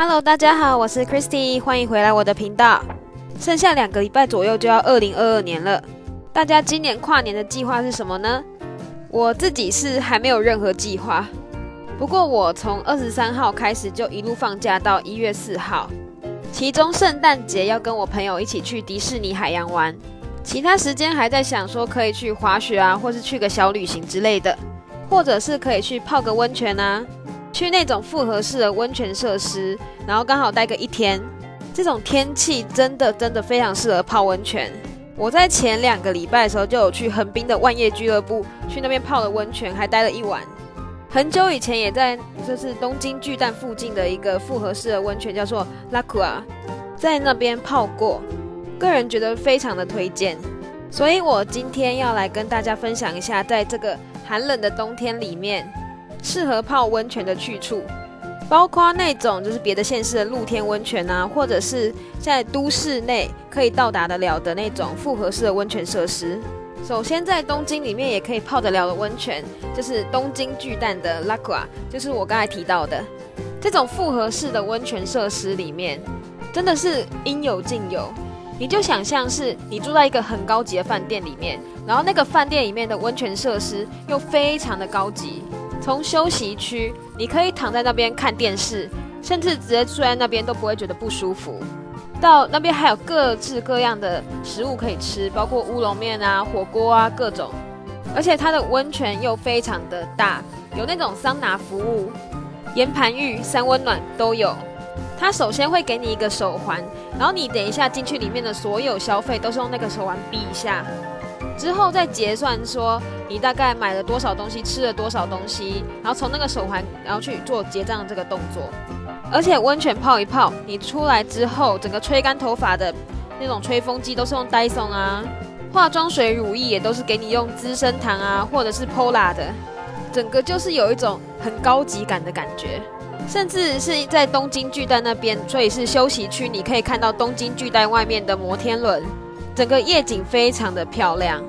Hello，大家好，我是 Christy，欢迎回来我的频道。剩下两个礼拜左右就要二零二二年了，大家今年跨年的计划是什么呢？我自己是还没有任何计划，不过我从二十三号开始就一路放假到一月四号，其中圣诞节要跟我朋友一起去迪士尼海洋玩，其他时间还在想说可以去滑雪啊，或是去个小旅行之类的，或者是可以去泡个温泉啊。去那种复合式的温泉设施，然后刚好待个一天。这种天气真的真的非常适合泡温泉。我在前两个礼拜的时候就有去横滨的万叶俱乐部，去那边泡了温泉，还待了一晚。很久以前也在就是东京巨蛋附近的一个复合式的温泉，叫做拉库啊，在那边泡过，个人觉得非常的推荐。所以我今天要来跟大家分享一下，在这个寒冷的冬天里面。适合泡温泉的去处，包括那种就是别的县市的露天温泉啊，或者是在都市内可以到达得了的那种复合式的温泉设施。首先，在东京里面也可以泡得了的温泉，就是东京巨蛋的 laka 就是我刚才提到的这种复合式的温泉设施里面，真的是应有尽有。你就想象是你住在一个很高级的饭店里面，然后那个饭店里面的温泉设施又非常的高级。从休息区，你可以躺在那边看电视，甚至直接坐在那边都不会觉得不舒服。到那边还有各式各样的食物可以吃，包括乌龙面啊、火锅啊各种。而且它的温泉又非常的大，有那种桑拿服务、岩盘浴、三温暖都有。它首先会给你一个手环，然后你等一下进去里面的所有消费都是用那个手环比一下。之后再结算，说你大概买了多少东西，吃了多少东西，然后从那个手环，然后去做结账这个动作。而且温泉泡一泡，你出来之后，整个吹干头发的那种吹风机都是用 Dyson 啊，化妆水、乳液也都是给你用资生堂啊，或者是 Pola 的，整个就是有一种很高级感的感觉。甚至是在东京巨蛋那边，所以是休息区，你可以看到东京巨蛋外面的摩天轮。整个夜景非常的漂亮，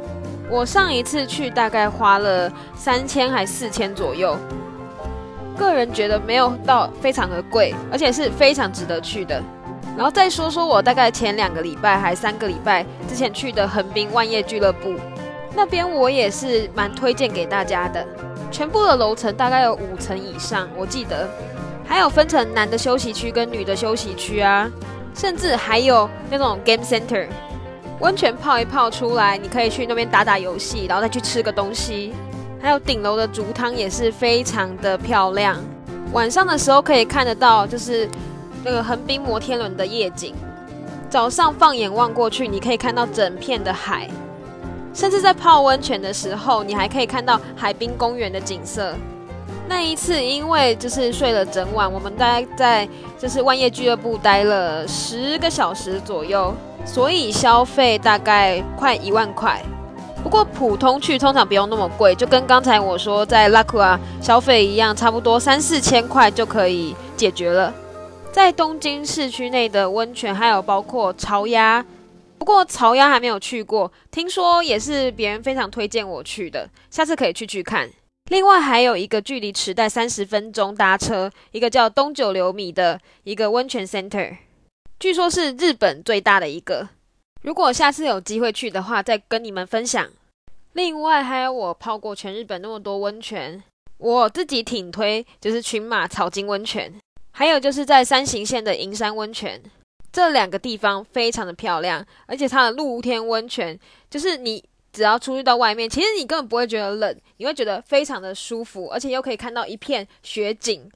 我上一次去大概花了三千还四千左右，个人觉得没有到非常的贵，而且是非常值得去的。然后再说说我大概前两个礼拜还三个礼拜之前去的横滨万叶俱乐部，那边我也是蛮推荐给大家的。全部的楼层大概有五层以上，我记得还有分成男的休息区跟女的休息区啊，甚至还有那种 game center。温泉泡一泡出来，你可以去那边打打游戏，然后再去吃个东西。还有顶楼的竹汤也是非常的漂亮，晚上的时候可以看得到，就是那个横滨摩天轮的夜景。早上放眼望过去，你可以看到整片的海，甚至在泡温泉的时候，你还可以看到海滨公园的景色。那一次因为就是睡了整晚，我们大概在就是万叶俱乐部待了十个小时左右。所以消费大概快一万块，不过普通去通常不用那么贵，就跟刚才我说在拉库啊消费一样，差不多三四千块就可以解决了。在东京市区内的温泉还有包括潮鸭，不过潮鸭还没有去过，听说也是别人非常推荐我去的，下次可以去去看。另外还有一个距离池袋三十分钟搭车，一个叫东九流米的一个温泉 center。据说是日本最大的一个，如果下次有机会去的话，再跟你们分享。另外还有我泡过全日本那么多温泉，我自己挺推就是群马草津温泉，还有就是在山形县的银山温泉，这两个地方非常的漂亮，而且它的露天温泉，就是你只要出去到外面，其实你根本不会觉得冷，你会觉得非常的舒服，而且又可以看到一片雪景。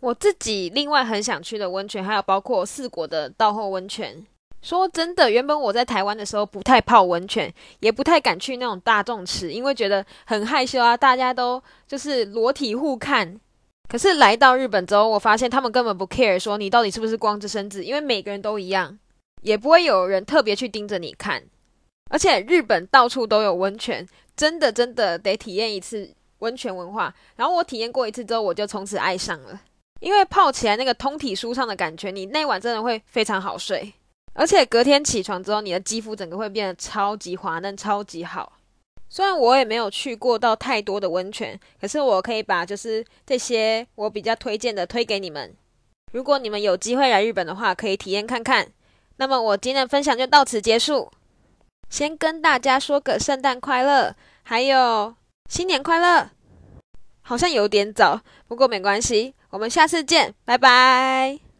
我自己另外很想去的温泉，还有包括四国的道后温泉。说真的，原本我在台湾的时候不太泡温泉，也不太敢去那种大众池，因为觉得很害羞啊，大家都就是裸体互看。可是来到日本之后，我发现他们根本不 care 说你到底是不是光着身子，因为每个人都一样，也不会有人特别去盯着你看。而且日本到处都有温泉，真的真的得体验一次温泉文化。然后我体验过一次之后，我就从此爱上了。因为泡起来那个通体舒畅的感觉，你那晚真的会非常好睡，而且隔天起床之后，你的肌肤整个会变得超级滑嫩、超级好。虽然我也没有去过到太多的温泉，可是我可以把就是这些我比较推荐的推给你们。如果你们有机会来日本的话，可以体验看看。那么我今天的分享就到此结束，先跟大家说个圣诞快乐，还有新年快乐。好像有点早，不过没关系，我们下次见，拜拜。